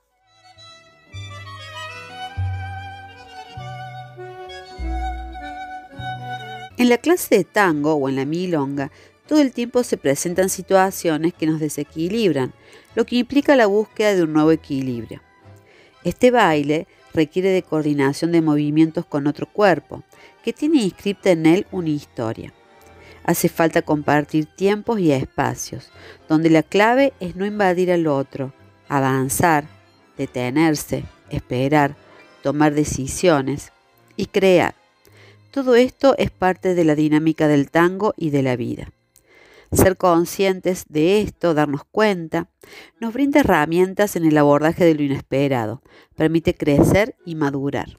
En la clase de tango o en la milonga, todo el tiempo se presentan situaciones que nos desequilibran, lo que implica la búsqueda de un nuevo equilibrio. Este baile requiere de coordinación de movimientos con otro cuerpo, que tiene inscripta en él una historia. Hace falta compartir tiempos y espacios, donde la clave es no invadir al otro, avanzar, detenerse, esperar, tomar decisiones y crear. Todo esto es parte de la dinámica del tango y de la vida. Ser conscientes de esto, darnos cuenta, nos brinda herramientas en el abordaje de lo inesperado, permite crecer y madurar.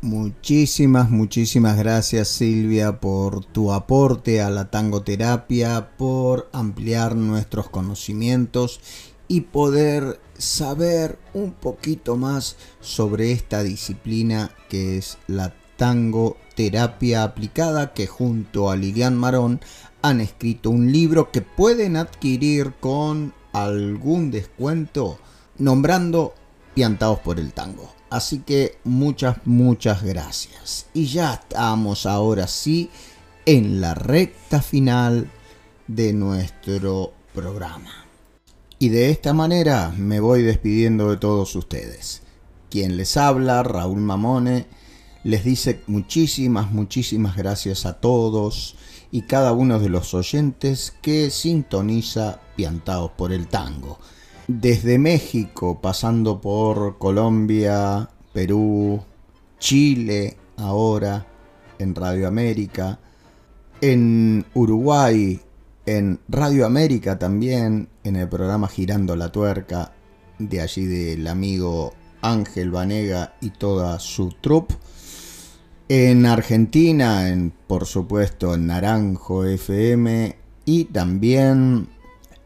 Muchísimas, muchísimas gracias Silvia por tu aporte a la tangoterapia, por ampliar nuestros conocimientos y poder saber un poquito más sobre esta disciplina que es la tangoterapia aplicada que junto a Lilian Marón han escrito un libro que pueden adquirir con algún descuento nombrando Piantados por el Tango. Así que muchas, muchas gracias. Y ya estamos ahora sí en la recta final de nuestro programa. Y de esta manera me voy despidiendo de todos ustedes. Quien les habla, Raúl Mamone, les dice muchísimas, muchísimas gracias a todos y cada uno de los oyentes que sintoniza Piantados por el Tango. Desde México, pasando por Colombia, Perú, Chile, ahora en Radio América, en Uruguay, en Radio América también, en el programa Girando la Tuerca, de allí del amigo Ángel Vanega y toda su troupe en Argentina, en, por supuesto en Naranjo FM y también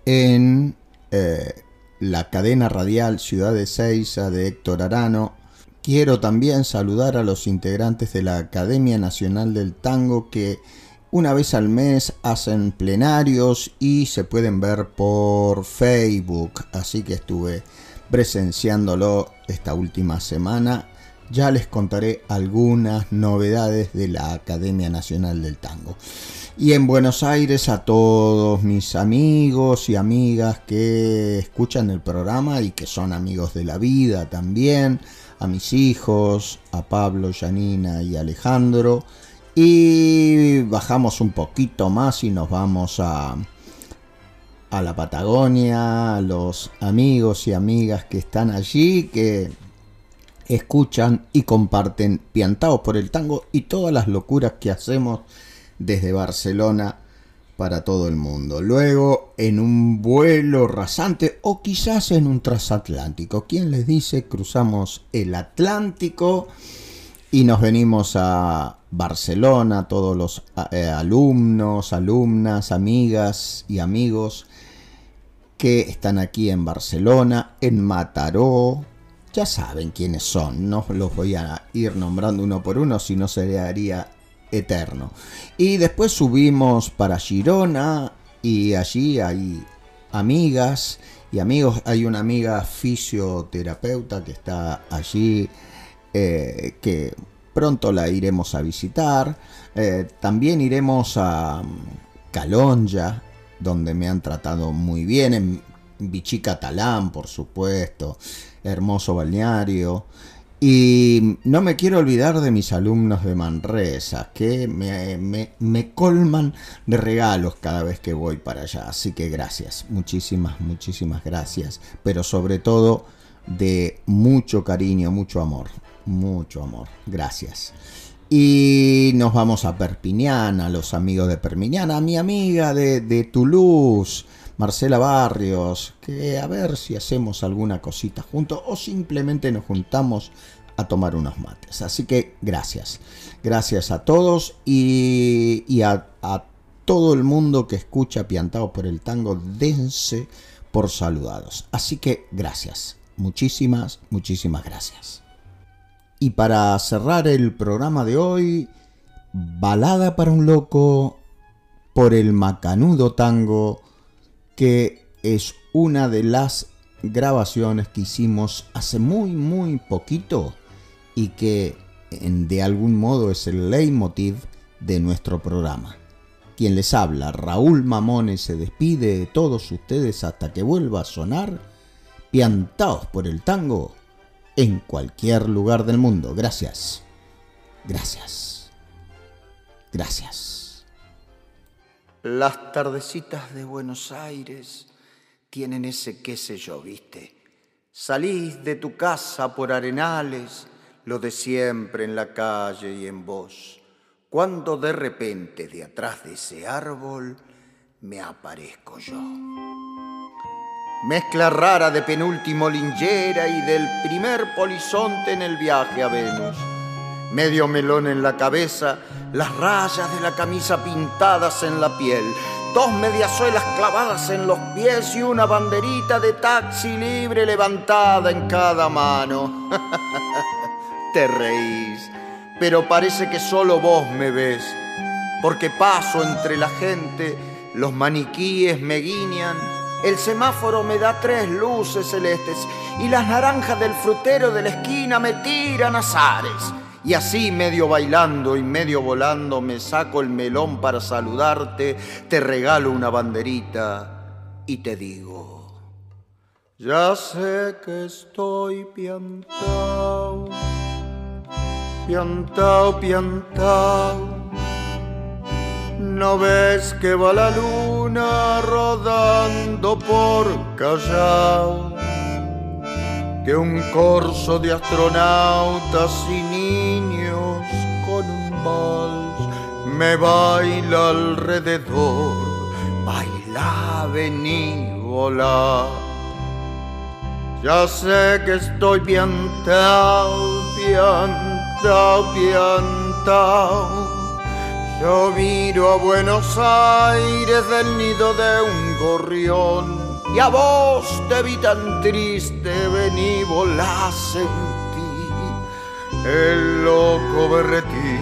en eh, la cadena radial Ciudad de Seiza de Héctor Arano. Quiero también saludar a los integrantes de la Academia Nacional del Tango que una vez al mes hacen plenarios y se pueden ver por Facebook. Así que estuve presenciándolo esta última semana ya les contaré algunas novedades de la Academia Nacional del Tango. Y en Buenos Aires a todos mis amigos y amigas que escuchan el programa y que son amigos de la vida también, a mis hijos, a Pablo, Janina y Alejandro. Y bajamos un poquito más y nos vamos a, a la Patagonia, a los amigos y amigas que están allí, que escuchan y comparten Piantados por el Tango y todas las locuras que hacemos desde Barcelona para todo el mundo. Luego en un vuelo rasante o quizás en un transatlántico. ¿Quién les dice? Cruzamos el Atlántico y nos venimos a Barcelona, todos los eh, alumnos, alumnas, amigas y amigos que están aquí en Barcelona, en Mataró, ya saben quiénes son, no los voy a ir nombrando uno por uno, si no sería eterno. Y después subimos para Girona y allí hay amigas y amigos. Hay una amiga fisioterapeuta que está allí, eh, que pronto la iremos a visitar. Eh, también iremos a mm, Calonja, donde me han tratado muy bien. En Vichy Catalán, por supuesto, hermoso balneario. Y no me quiero olvidar de mis alumnos de Manresa, que me, me, me, colman de regalos cada vez que voy para allá. Así que gracias, muchísimas, muchísimas gracias. Pero sobre todo de mucho cariño, mucho amor, mucho amor. Gracias. Y nos vamos a Perpiñán, a los amigos de Perpiñán, a mi amiga de, de Toulouse. Marcela Barrios, que a ver si hacemos alguna cosita juntos o simplemente nos juntamos a tomar unos mates. Así que gracias, gracias a todos y, a, a, todo el mundo que escucha Piantado por el Tango, dense por saludados. Así que gracias, muchísimas, muchísimas gracias. Y para cerrar el programa de hoy, balada para un loco por el macanudo tango que es una de las grabaciones que hicimos hace muy muy poquito y que de algún modo es el leitmotiv de nuestro programa. Quien les habla, Raúl Mamones, se despide de todos ustedes hasta que vuelva a sonar, piantaos por el tango en cualquier lugar del mundo. Gracias. Gracias. Gracias. Las tardecitas de Buenos Aires tienen ese qué sé yo, viste. Salís de tu casa por arenales, lo de siempre en la calle y en vos, cuando de repente de atrás de ese árbol me aparezco yo. Mezcla rara de penúltimo lingera y del primer polizonte en el viaje a Venus. Medio melón en la cabeza, las rayas de la camisa pintadas en la piel, dos mediasuelas clavadas en los pies y una banderita de taxi libre levantada en cada mano. Te reís, pero parece que solo vos me ves, porque paso entre la gente, los maniquíes me guiñan, el semáforo me da tres luces celestes y las naranjas del frutero de la esquina me tiran azares. Y así, medio bailando y medio volando, me saco el melón para saludarte, te regalo una banderita y te digo, ya sé que estoy piantao, piantao, piantao. ¿No ves que va la luna rodando por Callao? que un corso de astronautas un me baila alrededor. Baila, vení, volá. Ya sé que estoy piantao, piantao, piantao. Yo miro a Buenos Aires del nido de un gorrión y a vos te vi tan triste, vení, volá, sentí el loco berretí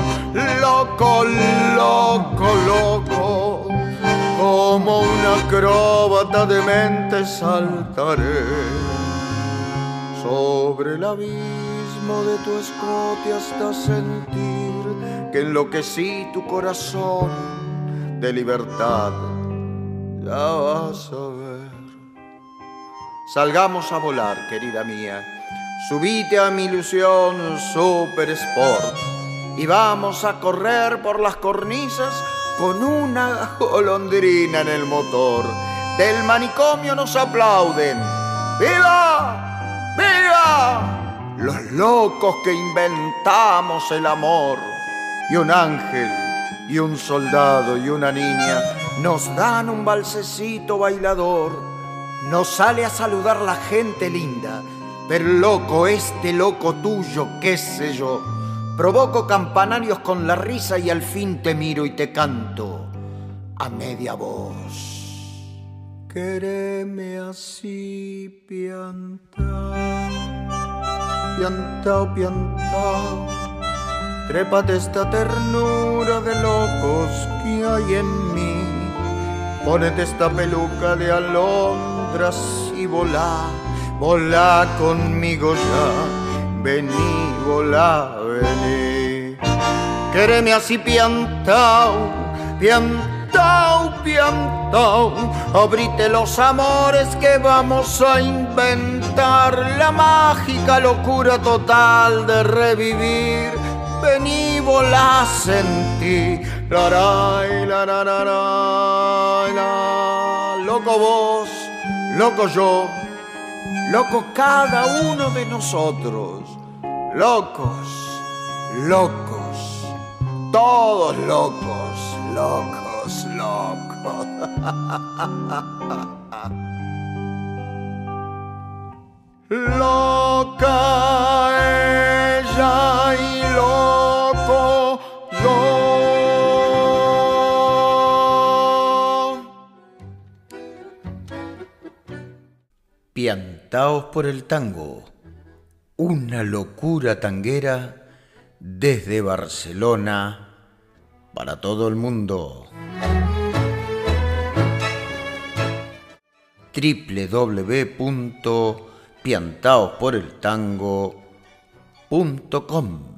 Loco, loco, loco, como un acróbata de mente saltaré sobre el abismo de tu escote hasta sentir que enloquecí tu corazón de libertad, ya vas a ver. Salgamos a volar, querida mía. Subite a mi ilusión Super Sport y vamos a correr por las cornisas con una golondrina en el motor. Del manicomio nos aplauden. ¡Viva! ¡Viva! Los locos que inventamos el amor y un ángel y un soldado y una niña nos dan un balsecito bailador. Nos sale a saludar la gente linda, pero loco, este loco tuyo, qué sé yo. Provoco campanarios con la risa y al fin te miro y te canto a media voz. quereme así, piantao, piantao, piantao. Trépate esta ternura de locos que hay en mí. Ponete esta peluca de alondras y volá, volá conmigo ya. Vení, volá, vení. Quereme así piantao, piantao, piantao. Abrite los amores que vamos a inventar. La mágica locura total de revivir. Vení, volá, sentí. La, la, la, la, la, la, la. Loco vos, loco yo, loco cada uno de nosotros. Locos, locos, todos locos, locos, locos. Loca ella y loco yo. Piantaos por el tango. Una locura tanguera desde Barcelona para todo el mundo. www.piantaosporeltango.com